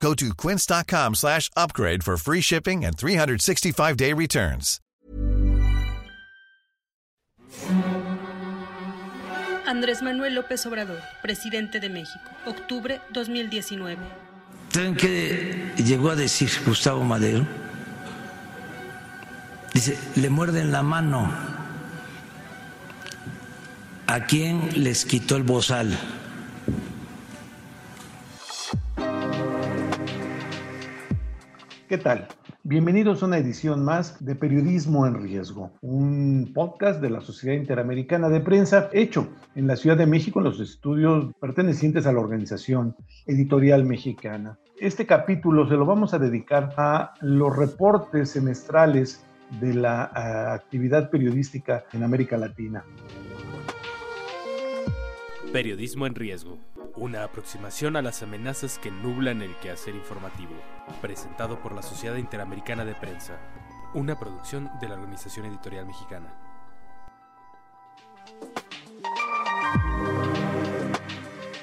Go to quince.com slash upgrade for free shipping and 365-day returns. Andrés Manuel López Obrador, presidente de México, octubre 2019. ¿Saben qué llegó a decir Gustavo Madero? Dice, le muerden la mano a quien les quitó el bozal. ¿Qué tal? Bienvenidos a una edición más de Periodismo en Riesgo, un podcast de la Sociedad Interamericana de Prensa hecho en la Ciudad de México en los estudios pertenecientes a la Organización Editorial Mexicana. Este capítulo se lo vamos a dedicar a los reportes semestrales de la uh, actividad periodística en América Latina. Periodismo en Riesgo, una aproximación a las amenazas que nublan el quehacer informativo, presentado por la Sociedad Interamericana de Prensa, una producción de la Organización Editorial Mexicana.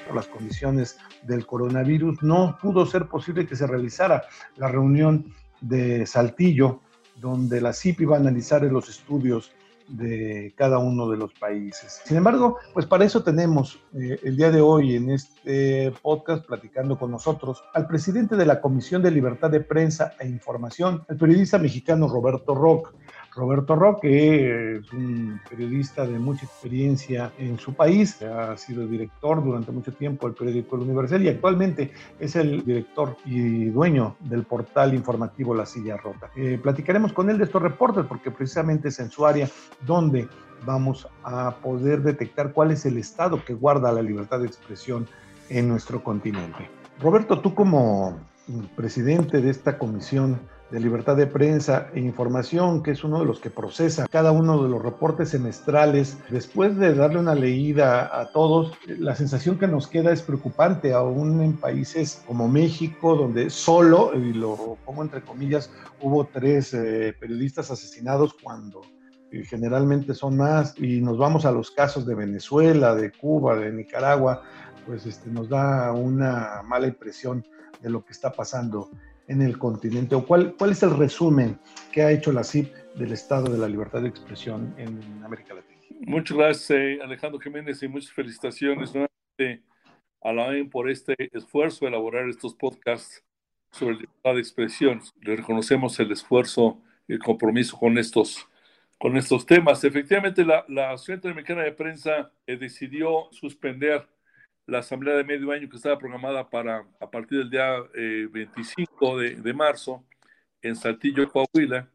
Por las condiciones del coronavirus, no pudo ser posible que se realizara la reunión de Saltillo, donde la CIP iba a analizar los estudios de cada uno de los países. Sin embargo, pues para eso tenemos eh, el día de hoy en este podcast platicando con nosotros al presidente de la Comisión de Libertad de Prensa e Información, el periodista mexicano Roberto Rock. Roberto Roque es un periodista de mucha experiencia en su país, ha sido director durante mucho tiempo del periódico El Universal y actualmente es el director y dueño del portal informativo La Silla Rota. Eh, platicaremos con él de estos reportes porque precisamente es en su área donde vamos a poder detectar cuál es el estado que guarda la libertad de expresión en nuestro continente. Roberto, tú como presidente de esta comisión de libertad de prensa e información, que es uno de los que procesa cada uno de los reportes semestrales, después de darle una leída a todos, la sensación que nos queda es preocupante, aún en países como México, donde solo, y lo pongo entre comillas, hubo tres eh, periodistas asesinados cuando eh, generalmente son más, y nos vamos a los casos de Venezuela, de Cuba, de Nicaragua, pues este, nos da una mala impresión de lo que está pasando en el continente? ¿O cuál, cuál es el resumen que ha hecho la CIP del estado de la libertad de expresión en América Latina? Muchas gracias, eh, Alejandro Jiménez, y muchas felicitaciones nuevamente a la OEM por este esfuerzo de elaborar estos podcasts sobre libertad de expresión. Le reconocemos el esfuerzo y el compromiso con estos, con estos temas. Efectivamente, la, la Asociación Interamericana de Prensa eh, decidió suspender la asamblea de medio año que estaba programada para a partir del día eh, 25 de, de, marzo en Saltillo, Coahuila,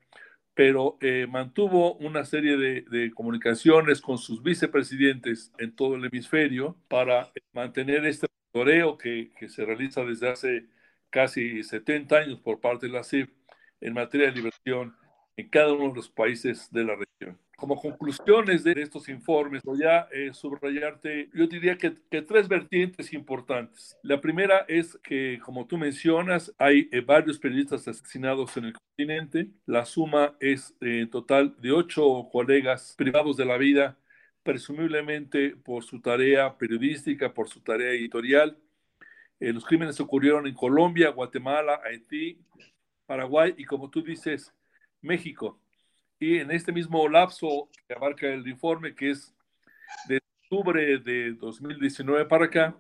pero eh, mantuvo una serie de, comunicaciones con sus vicepresidentes en todo el hemisferio para mantener este monitoreo que, se realiza desde hace casi 70 años por parte de la CIF en materia de liberación en cada uno de los países de la región como conclusiones de estos informes, voy a eh, subrayarte, yo diría que, que, tres vertientes importantes. La primera es que, como tú mencionas, hay eh, varios periodistas asesinados en el continente. La suma es eh, total de ocho colegas privados de la vida, presumiblemente por su tarea periodística, por su tarea editorial. Eh, los crímenes ocurrieron en Colombia, Guatemala, Haití, Paraguay y, como tú dices, México. Y en este mismo lapso que abarca el informe, que es de octubre de 2019 para acá,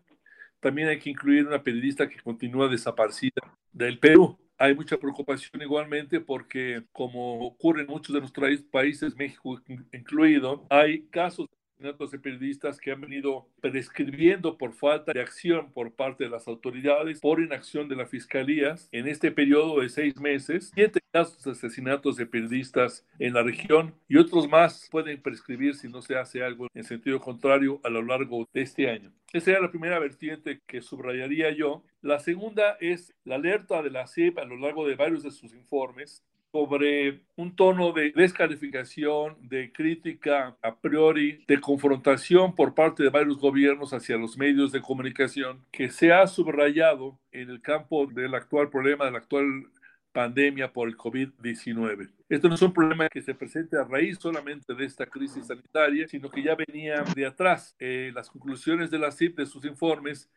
también hay que incluir una periodista que continúa desaparecida del Perú. Hay mucha preocupación igualmente porque, como ocurre en muchos de nuestros países, México incluido, hay casos asesinatos de periodistas que han venido prescribiendo por falta de acción por parte de las autoridades, por inacción de las fiscalías. En este periodo de seis meses, siete casos de asesinatos de periodistas en la región y otros más pueden prescribir si no se hace algo en sentido contrario a lo largo de este año. Esa era la primera vertiente que subrayaría yo. La segunda es la alerta de la CIP a lo largo de varios de sus informes sobre un tono de descalificación, de crítica a priori, de confrontación por parte de varios gobiernos hacia los medios de comunicación, que se ha subrayado en el campo del actual problema, del actual pandemia por el COVID-19. Esto no es un problema que se presente a raíz solamente de esta crisis sanitaria, sino que ya venía de atrás. Eh, las conclusiones de la CIP, de sus informes,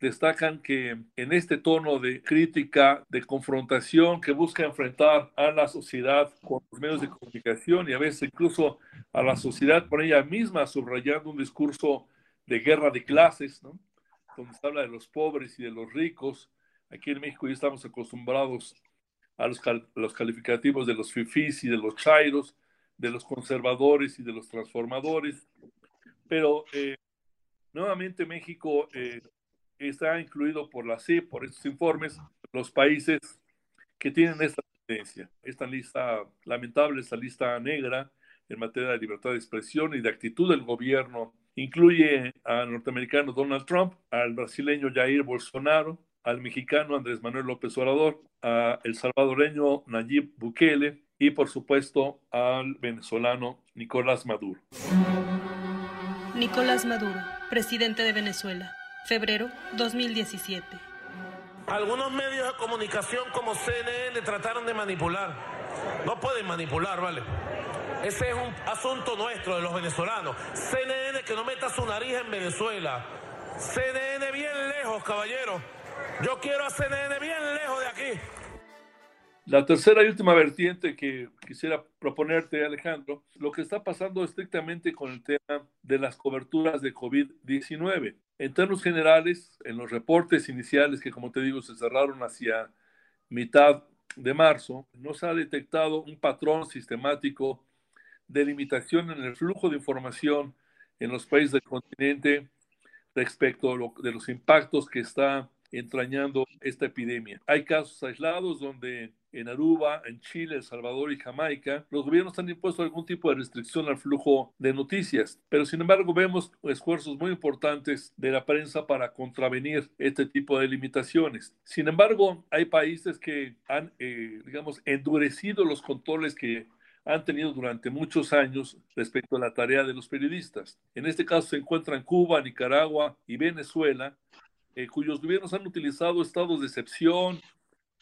destacan que en este tono de crítica, de confrontación que busca enfrentar a la sociedad con los medios de comunicación y a veces incluso a la sociedad por ella misma, subrayando un discurso de guerra de clases, ¿no? donde se habla de los pobres y de los ricos. Aquí en México ya estamos acostumbrados a los, los calificativos de los fifís y de los chairos, de los conservadores y de los transformadores. Pero eh, nuevamente México eh, está incluido por la CIP, por estos informes, los países que tienen esta tendencia, esta lista lamentable, esta lista negra en materia de libertad de expresión y de actitud del gobierno. Incluye al norteamericano Donald Trump, al brasileño Jair Bolsonaro, al mexicano Andrés Manuel López Obrador, al salvadoreño Nayib Bukele y por supuesto al venezolano Nicolás Maduro. Nicolás Maduro, presidente de Venezuela febrero 2017. Algunos medios de comunicación como CNN trataron de manipular. No pueden manipular, ¿vale? Ese es un asunto nuestro de los venezolanos. CNN que no meta su nariz en Venezuela. CNN bien lejos, caballero. Yo quiero a CNN bien lejos de aquí. La tercera y última vertiente que quisiera proponerte, Alejandro, lo que está pasando estrictamente con el tema de las coberturas de COVID-19. En términos generales, en los reportes iniciales que, como te digo, se cerraron hacia mitad de marzo, no se ha detectado un patrón sistemático de limitación en el flujo de información en los países del continente respecto de los impactos que está entrañando esta epidemia. Hay casos aislados donde en Aruba, en Chile, El Salvador y Jamaica, los gobiernos han impuesto algún tipo de restricción al flujo de noticias, pero sin embargo vemos esfuerzos muy importantes de la prensa para contravenir este tipo de limitaciones. Sin embargo, hay países que han, eh, digamos, endurecido los controles que han tenido durante muchos años respecto a la tarea de los periodistas. En este caso se encuentran Cuba, Nicaragua y Venezuela, eh, cuyos gobiernos han utilizado estados de excepción,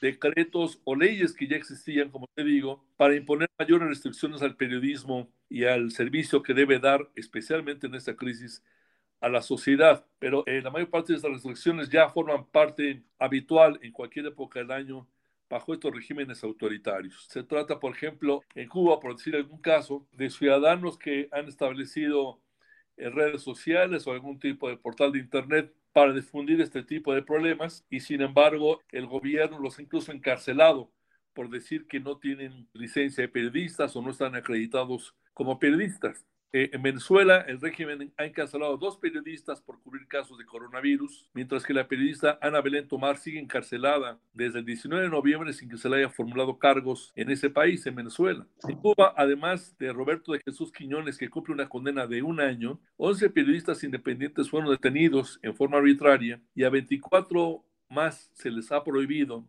decretos o leyes que ya existían, como te digo, para imponer mayores restricciones al periodismo y al servicio que debe dar, especialmente en esta crisis, a la sociedad. Pero eh, la mayor parte de estas restricciones ya forman parte habitual en cualquier época del año bajo estos regímenes autoritarios. Se trata, por ejemplo, en Cuba, por decir algún caso, de ciudadanos que han establecido en redes sociales o algún tipo de portal de Internet para difundir este tipo de problemas y sin embargo el gobierno los ha incluso encarcelado por decir que no tienen licencia de periodistas o no están acreditados como periodistas. Eh, en Venezuela, el régimen ha encarcelado a dos periodistas por cubrir casos de coronavirus, mientras que la periodista Ana Belén Tomar sigue encarcelada desde el 19 de noviembre sin que se le haya formulado cargos en ese país, en Venezuela. En Cuba, además de Roberto de Jesús Quiñones, que cumple una condena de un año, 11 periodistas independientes fueron detenidos en forma arbitraria y a 24 más se les ha prohibido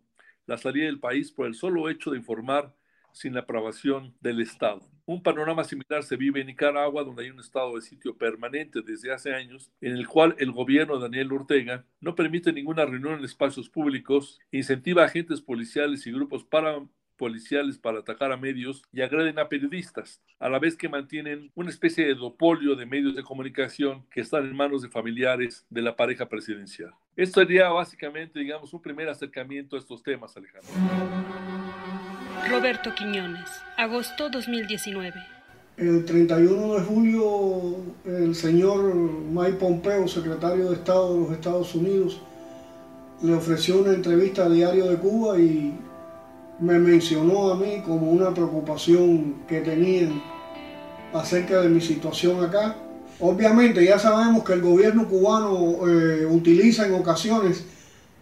la salida del país por el solo hecho de informar sin la aprobación del Estado. Un panorama similar se vive en Nicaragua, donde hay un estado de sitio permanente desde hace años, en el cual el gobierno de Daniel Ortega no permite ninguna reunión en espacios públicos, incentiva a agentes policiales y grupos parapoliciales para atacar a medios y agreden a periodistas, a la vez que mantienen una especie de dopolio de medios de comunicación que están en manos de familiares de la pareja presidencial. Esto sería básicamente, digamos, un primer acercamiento a estos temas, Alejandro. Roberto Quiñones, agosto 2019. El 31 de julio, el señor Mike Pompeo, secretario de Estado de los Estados Unidos, le ofreció una entrevista a Diario de Cuba y me mencionó a mí como una preocupación que tenían acerca de mi situación acá. Obviamente ya sabemos que el gobierno cubano eh, utiliza en ocasiones,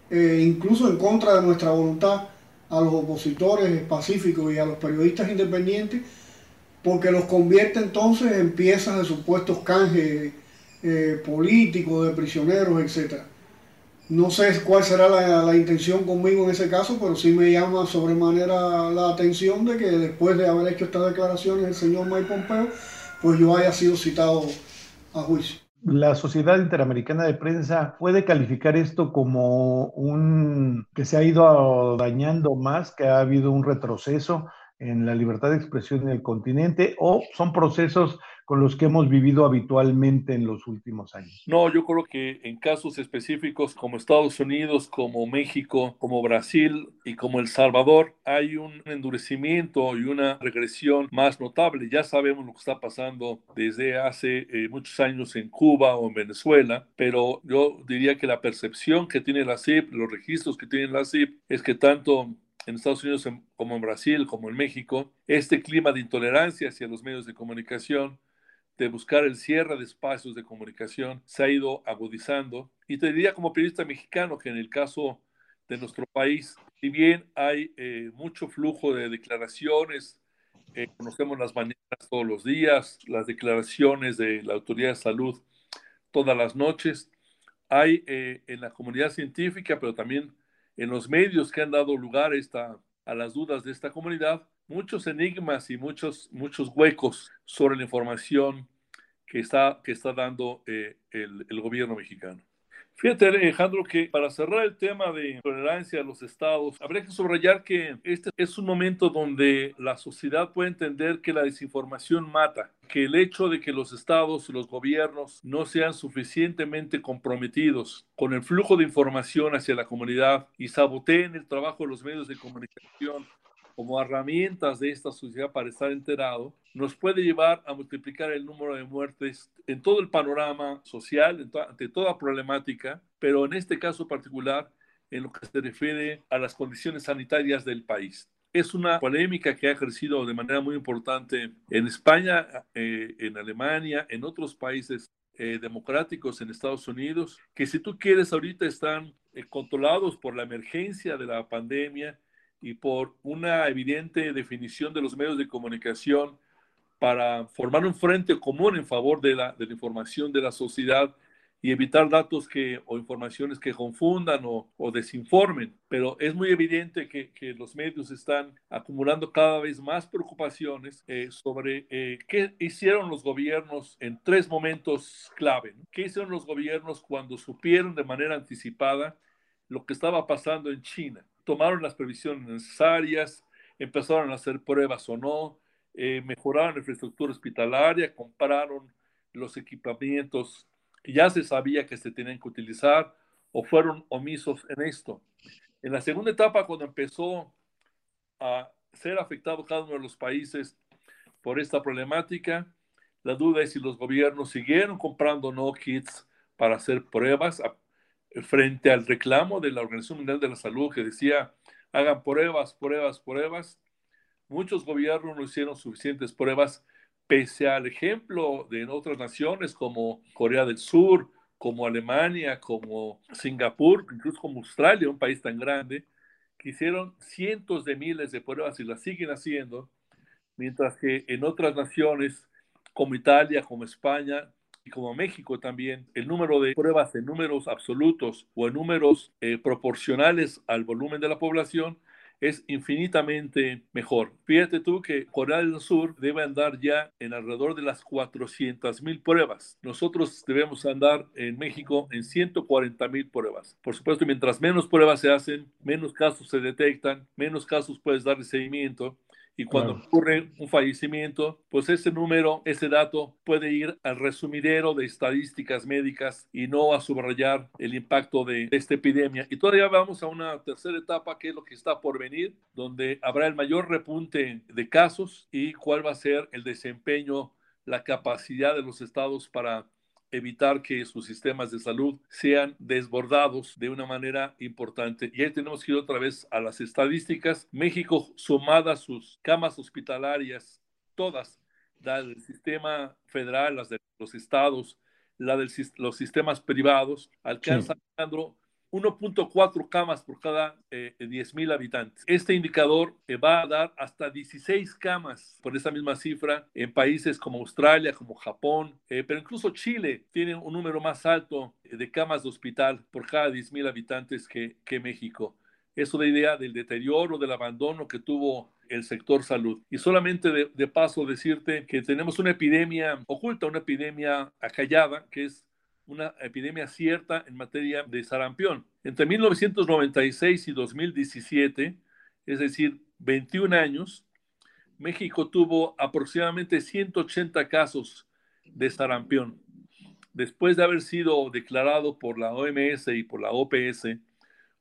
eh, incluso en contra de nuestra voluntad, a los opositores pacíficos y a los periodistas independientes, porque los convierte entonces en piezas de supuestos canjes eh, políticos, de prisioneros, etc. No sé cuál será la, intención conmigo en ese caso, pero sí me llama sobremanera la atención de que después de haber hecho estas declaraciones el señor Mike Pompeo, pues yo haya sido citado a juicio. La Sociedad Interamericana de Prensa puede calificar esto como un que se ha ido dañando más, que ha habido un retroceso en la libertad de expresión en el continente o son procesos con los que hemos vivido habitualmente en los últimos años. No, yo creo que en casos específicos como Estados Unidos, como México, como Brasil y como El Salvador, hay un endurecimiento y una regresión más notable. Ya sabemos lo que está pasando desde hace eh, muchos años en Cuba o en Venezuela, pero yo diría que la percepción que tiene la CIP, los registros que tiene la CIP, es que tanto en Estados Unidos como en Brasil, como en México, este clima de intolerancia hacia los medios de comunicación, de buscar el cierre de espacios de comunicación, se ha ido agudizando. Y te diría como periodista mexicano que en el caso de nuestro país, si bien hay eh, mucho flujo de declaraciones, eh, conocemos las mañanas todos los días, las declaraciones de la Autoridad de Salud todas las noches, hay eh, en la comunidad científica, pero también en los medios que han dado lugar esta, a las dudas de esta comunidad, muchos enigmas y muchos, muchos huecos sobre la información que está, que está dando eh, el, el gobierno mexicano. Fíjate, Alejandro, que para cerrar el tema de tolerancia a los estados, habría que subrayar que este es un momento donde la sociedad puede entender que la desinformación mata, que el hecho de que los estados y los gobiernos no sean suficientemente comprometidos con el flujo de información hacia la comunidad y saboteen el trabajo de los medios de comunicación como herramientas de esta sociedad para estar enterado, nos puede llevar a multiplicar el número de muertes en todo el panorama social, ante toda problemática, pero en este caso particular, en lo que se refiere a las condiciones sanitarias del país. Es una polémica que ha crecido de manera muy importante en España, eh, en Alemania, en otros países eh, democráticos en Estados Unidos, que si tú quieres ahorita están eh, controlados por la emergencia de la pandemia y por una evidente definición de los medios de comunicación para formar un frente común en favor de la, de la información de la sociedad y evitar datos que, o informaciones que confundan o, o desinformen. Pero es muy evidente que, que, los medios están acumulando cada vez más preocupaciones eh, sobre eh, qué hicieron los gobiernos en tres momentos clave. ¿Qué hicieron los gobiernos cuando supieron de manera anticipada lo que estaba pasando en China? tomaron las previsiones necesarias, empezaron a hacer pruebas o no, eh, mejoraron la infraestructura hospitalaria, compraron los equipamientos que ya se sabía que se tenían que utilizar o fueron omisos en esto. En la segunda etapa, cuando empezó a ser afectado cada uno de los países por esta problemática, la duda es si los gobiernos siguieron comprando no kits para hacer pruebas, frente al reclamo de la Organización Mundial de la Salud que decía, hagan pruebas, pruebas, pruebas. Muchos gobiernos no hicieron suficientes pruebas, pese al ejemplo de otras naciones como Corea del Sur, como Alemania, como Singapur, incluso como Australia, un país tan grande, que hicieron cientos de miles de pruebas y las siguen haciendo, mientras que en otras naciones como Italia, como España, y como México también, el número de pruebas en números absolutos o en números eh, proporcionales al volumen de la población es infinitamente mejor. Fíjate tú que Corea del Sur debe andar ya en alrededor de las 400 mil pruebas. Nosotros debemos andar en México en 140 mil pruebas. Por supuesto, mientras menos pruebas se hacen, menos casos se detectan, menos casos puedes darle seguimiento y cuando ocurre un fallecimiento, pues ese número, ese dato puede ir al resumidero de estadísticas médicas y no a subrayar el impacto de esta epidemia. Y todavía vamos a una tercera etapa que es lo que está por venir, donde habrá el mayor repunte de casos y cuál va a ser el desempeño, la capacidad de los estados para evitar que sus sistemas de salud sean desbordados de una manera importante. Y ahí tenemos que ir otra vez a las estadísticas. México, sumadas sus camas hospitalarias, todas, la del sistema federal, las de los estados, la de los sistemas privados, alcanza, 1.4 camas por cada eh, 10.000 habitantes. Este indicador eh, va a dar hasta 16 camas por esa misma cifra en países como Australia, como Japón, eh, pero incluso Chile tiene un número más alto de camas de hospital por cada 10.000 habitantes que, que México. Eso da idea del deterioro, del abandono que tuvo el sector salud. Y solamente de, de, paso decirte que tenemos una epidemia oculta, una epidemia acallada, que es una epidemia cierta en materia de sarampión. Entre 1996 y 2017, es decir, 21 años, México tuvo aproximadamente 180 casos de sarampión. Después de haber sido declarado por la OMS y por la OPS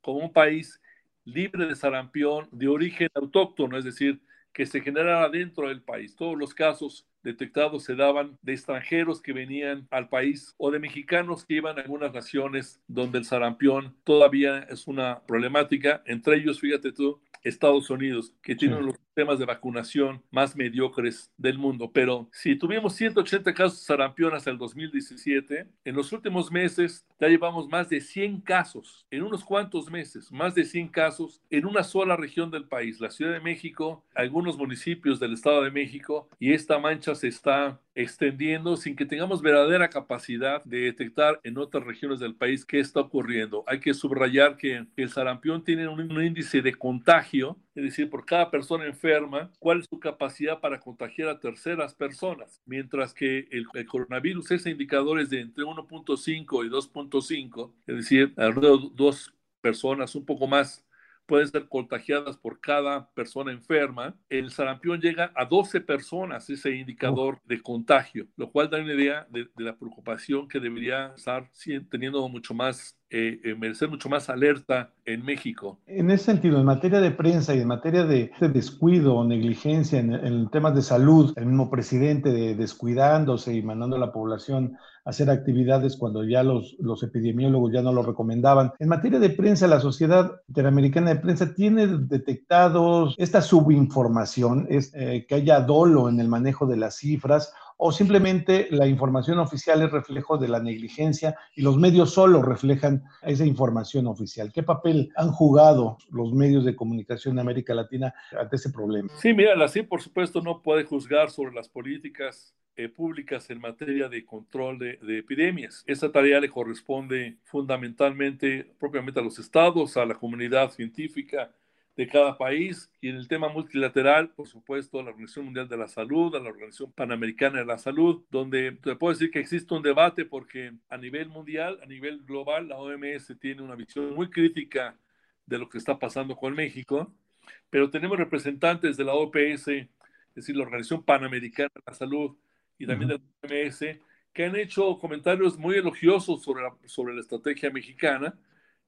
como un país libre de sarampión de origen autóctono, es decir, que se generara dentro del país. Todos los casos detectados se daban de extranjeros que venían al país o de mexicanos que iban a algunas naciones donde el sarampión todavía es una problemática. Entre ellos, fíjate tú, Estados Unidos, que tiene sí. los sistemas de vacunación más mediocres del mundo. Pero si tuvimos 180 casos de sarampión hasta el 2017, en los últimos meses ya llevamos más de 100 casos, en unos cuantos meses, más de 100 casos en una sola región del país, la Ciudad de México, algunos municipios del Estado de México, y esta mancha se está extendiendo sin que tengamos verdadera capacidad de detectar en otras regiones del país qué está ocurriendo. Hay que subrayar que el sarampión tiene un, índice de contagio, es decir, por cada persona enferma, cuál es su capacidad para contagiar a terceras personas, mientras que el, el coronavirus, es de entre 1.5 y 2.5, es decir, alrededor de dos personas, un poco más pueden ser contagiadas por cada persona enferma. El sarampión llega a 12 personas, ese indicador de contagio, lo cual da una idea de, de la preocupación que debería estar teniendo mucho más eh, eh, merecer mucho más alerta en México. En ese sentido, en materia de prensa y en materia de, de descuido o negligencia en, en, temas de salud, el mismo presidente de, descuidándose y mandando a la población a hacer actividades cuando ya los, los epidemiólogos ya no lo recomendaban. En materia de prensa, la Sociedad Interamericana de Prensa tiene detectados esta subinformación, es, eh, que haya dolo en el manejo de las cifras o simplemente la información oficial es reflejo de la negligencia y los medios solo reflejan esa información oficial. ¿Qué papel han jugado los medios de comunicación de América Latina ante ese problema? Sí, mira, la por supuesto no puede juzgar sobre las políticas eh, públicas en materia de control de, epidemias. Esa tarea le corresponde fundamentalmente propiamente a los estados, a la comunidad científica, de cada país. Y en el tema multilateral, por supuesto, a la Organización Mundial de la Salud, a la Organización Panamericana de la Salud, donde te puedo decir que existe un debate porque a nivel mundial, a nivel global, la OMS tiene una visión muy crítica de lo que está pasando con México, pero tenemos representantes de la OPS, es decir, la Organización Panamericana de la Salud y también uh -huh. de la OMS, que han hecho comentarios muy elogiosos sobre la, sobre la estrategia mexicana,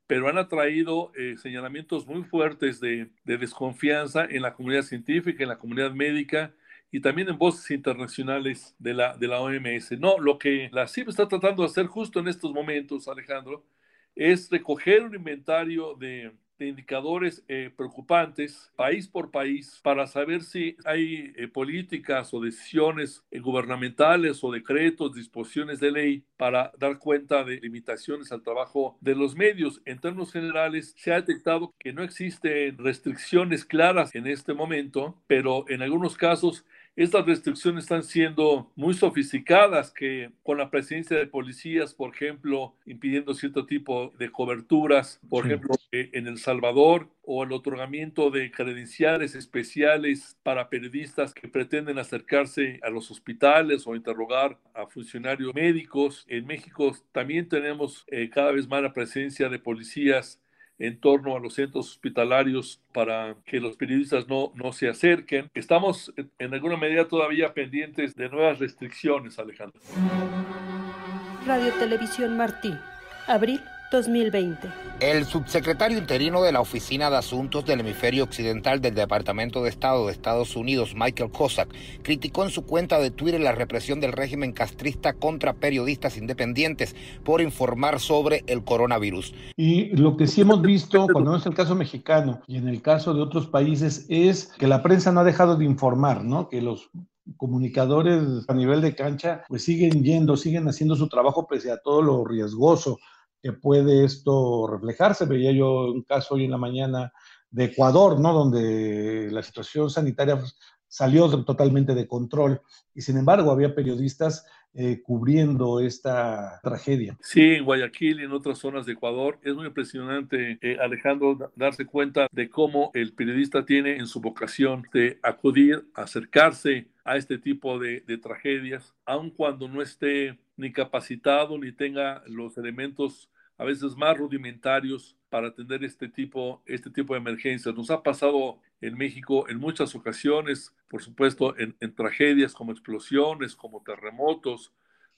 pero han atraído eh, señalamientos muy fuertes de, de, desconfianza en la comunidad científica, en la comunidad médica y también en voces internacionales de la, de la OMS. No, lo que la CIP está tratando de hacer justo en estos momentos, Alejandro, es recoger un inventario de, de indicadores eh, preocupantes país por país para saber si hay eh, políticas o decisiones eh, gubernamentales o decretos, disposiciones de ley para dar cuenta de limitaciones al trabajo de los medios. En términos generales, se ha detectado que no existen restricciones claras en este momento, pero en algunos casos estas restricciones están siendo muy sofisticadas, que con la presencia de policías, por ejemplo, impidiendo cierto tipo de coberturas, por sí. ejemplo, en El Salvador, o el otorgamiento de credenciales especiales para periodistas que pretenden acercarse a los hospitales o interrogar a funcionarios médicos. En México también tenemos eh, cada vez más la presencia de policías en torno a los centros hospitalarios para que los periodistas no, no se acerquen. Estamos en alguna medida todavía pendientes de nuevas restricciones, Alejandro. Radio Televisión Martí, abril 2020. El subsecretario interino de la Oficina de Asuntos del Hemisferio Occidental del Departamento de Estado de Estados Unidos, Michael Cossack, criticó en su cuenta de Twitter la represión del régimen castrista contra periodistas independientes por informar sobre el coronavirus. Y lo que sí hemos visto, cuando no es el caso mexicano y en el caso de otros países, es que la prensa no ha dejado de informar, ¿no? Que los comunicadores a nivel de cancha pues siguen yendo, siguen haciendo su trabajo pese a todo lo riesgoso que puede esto reflejarse. Veía yo un caso hoy en la mañana de Ecuador, ¿no? Donde la situación sanitaria salió totalmente de control y sin embargo había periodistas eh, cubriendo esta tragedia. Sí, en Guayaquil y en otras zonas de Ecuador es muy impresionante, eh, Alejandro, darse cuenta de cómo el periodista tiene en su vocación de acudir, acercarse a este tipo de, de tragedias, aun cuando no esté ni capacitado ni tenga los elementos a veces más rudimentarios para atender este tipo, este tipo de emergencias. Nos ha pasado en México en muchas ocasiones, por supuesto, en, tragedias como explosiones, como terremotos,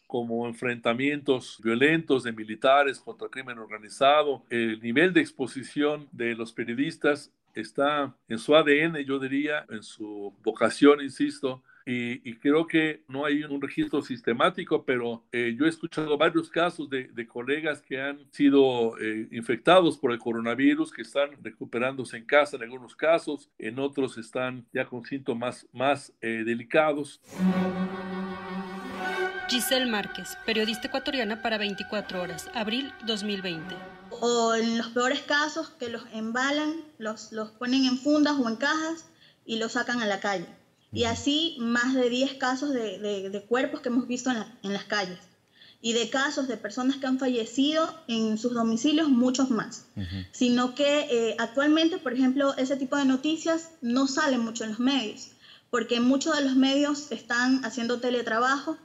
como enfrentamientos violentos de militares contra crimen organizado. El nivel de exposición de los periodistas está en su ADN, yo diría, en su vocación, insisto, y, creo que no hay un registro sistemático, pero eh, yo he escuchado varios casos de, colegas que han sido eh, infectados por el coronavirus, que están recuperándose en casa en algunos casos, en otros están ya con síntomas más eh, delicados. Giselle Márquez, periodista ecuatoriana para 24 horas, abril 2020. O en los peores casos que los embalan, los, los ponen en fundas o en cajas y los sacan a la calle y así más de 10 casos de, cuerpos que hemos visto en, las calles. Y de casos de personas que han fallecido en sus domicilios, muchos más. Sino que eh, actualmente, por ejemplo, ese tipo de noticias no salen mucho en los medios, porque muchos de los medios están haciendo teletrabajo,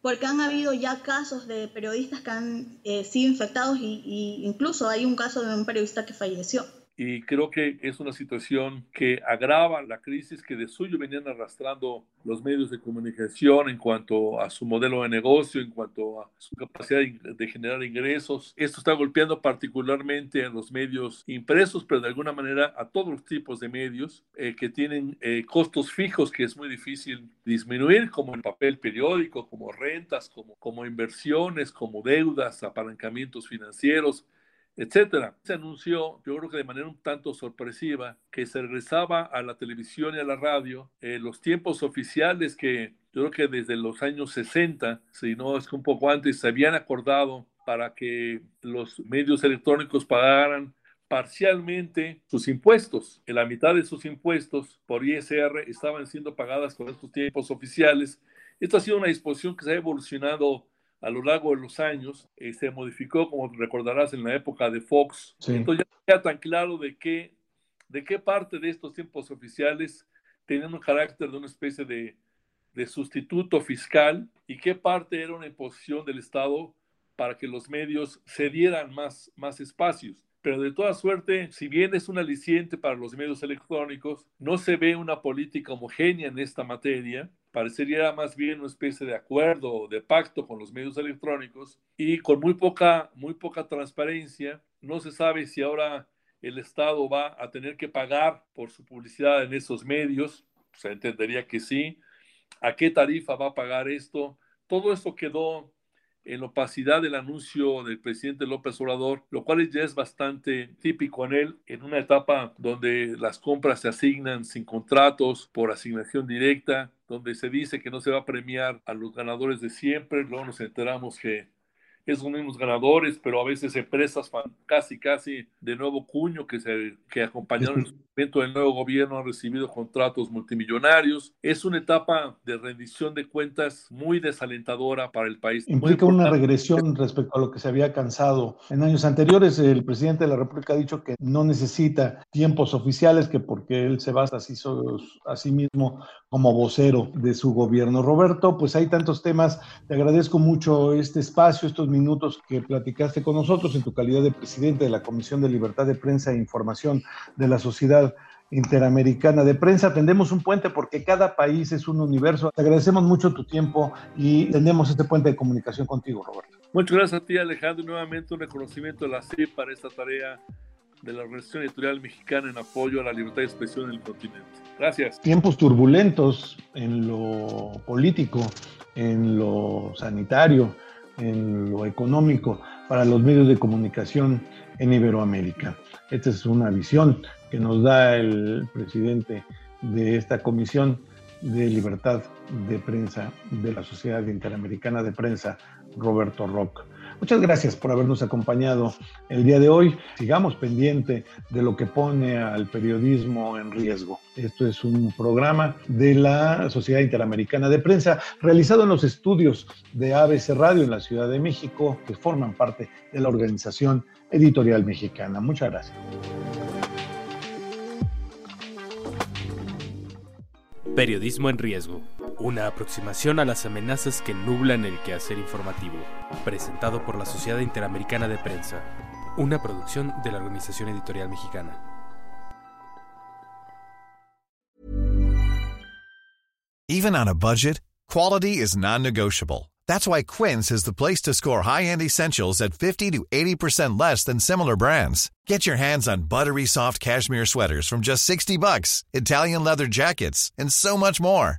porque han habido ya casos de periodistas que han eh, sido infectados y, y incluso hay un caso de un periodista que falleció y creo que es una situación que agrava la crisis que de suyo venían arrastrando los medios de comunicación en cuanto a su modelo de negocio, en cuanto a su capacidad de generar ingresos. Esto está golpeando particularmente a los medios impresos, pero de alguna manera a todos los tipos de medios eh, que tienen eh, costos fijos que es muy difícil disminuir, como el papel periódico, como rentas, como, como inversiones, como deudas, apalancamientos financieros etcétera. Se anunció, yo creo que de manera un tanto sorpresiva, que se regresaba a la televisión y a la radio eh, los tiempos oficiales que yo creo que desde los años 60, si no es que un poco antes, se habían acordado para que los medios electrónicos pagaran parcialmente sus impuestos. En la mitad de sus impuestos por ISR estaban siendo pagadas con estos tiempos oficiales. Esto ha sido una disposición que se ha evolucionado a lo largo de los años. Eh, se modificó, como recordarás, en la época de Fox. Entonces ya queda tan claro de qué, de qué parte de estos tiempos oficiales tenían un carácter de una especie de, de sustituto fiscal y qué parte era una imposición del Estado para que los medios cedieran más, más espacios. Pero de toda suerte, si bien es un aliciente para los medios electrónicos, no se ve una política homogénea en esta materia parecería más bien una especie de acuerdo, de pacto con los medios electrónicos y con muy poca, muy poca transparencia. No se sabe si ahora el Estado va a tener que pagar por su publicidad en esos medios. Se entendería que sí. ¿A qué tarifa va a pagar esto? Todo esto quedó en opacidad del anuncio del presidente López Obrador, lo cual ya es bastante típico en él, en una etapa donde las compras se asignan sin contratos, por asignación directa, donde se dice que no se va a premiar a los ganadores de siempre, luego nos enteramos que es los mismos ganadores, pero a veces empresas casi, casi de nuevo cuño que, se, que acompañaron el evento del nuevo gobierno han recibido contratos multimillonarios. Es una etapa de rendición de cuentas muy desalentadora para el país. Implica una regresión respecto a lo que se había cansado en años anteriores. El presidente de la República ha dicho que no necesita tiempos oficiales, que porque él se basa así a sí mismo como vocero de su gobierno. Roberto, pues hay tantos temas. Te agradezco mucho este espacio, estos minutos que platicaste con nosotros en tu calidad de presidente de la Comisión de Libertad de Prensa e Información de la Sociedad Interamericana de Prensa. Tendemos un puente porque cada país es un universo. Te agradecemos mucho tu tiempo y tenemos este puente de comunicación contigo, Roberto. Muchas gracias a ti, Alejandro. Nuevamente un reconocimiento de la CIP para esta tarea de la Organización Editorial Mexicana en apoyo a la libertad de expresión en el continente. Gracias. Tiempos turbulentos en lo político, en lo sanitario, en lo económico para los medios de comunicación en Iberoamérica. Esta es una visión que nos da el presidente de esta Comisión de Libertad de Prensa de la Sociedad Interamericana de Prensa, Roberto Rock. Muchas gracias por habernos acompañado el día de hoy. Sigamos pendiente de lo que pone al periodismo en riesgo. Esto es un programa de la Sociedad Interamericana de Prensa realizado en los estudios de ABC Radio en la Ciudad de México, que forman parte de la Organización Editorial Mexicana. Muchas gracias. Periodismo en riesgo. Una aproximación a las amenazas que nublan el quehacer informativo. Presentado por la Sociedad Interamericana de Prensa. Una producción de la Organización Editorial Mexicana. Even on a budget, quality is non-negotiable. That's why Quince is the place to score high-end essentials at 50 to 80% less than similar brands. Get your hands on buttery soft cashmere sweaters from just 60 bucks, Italian leather jackets, and so much more.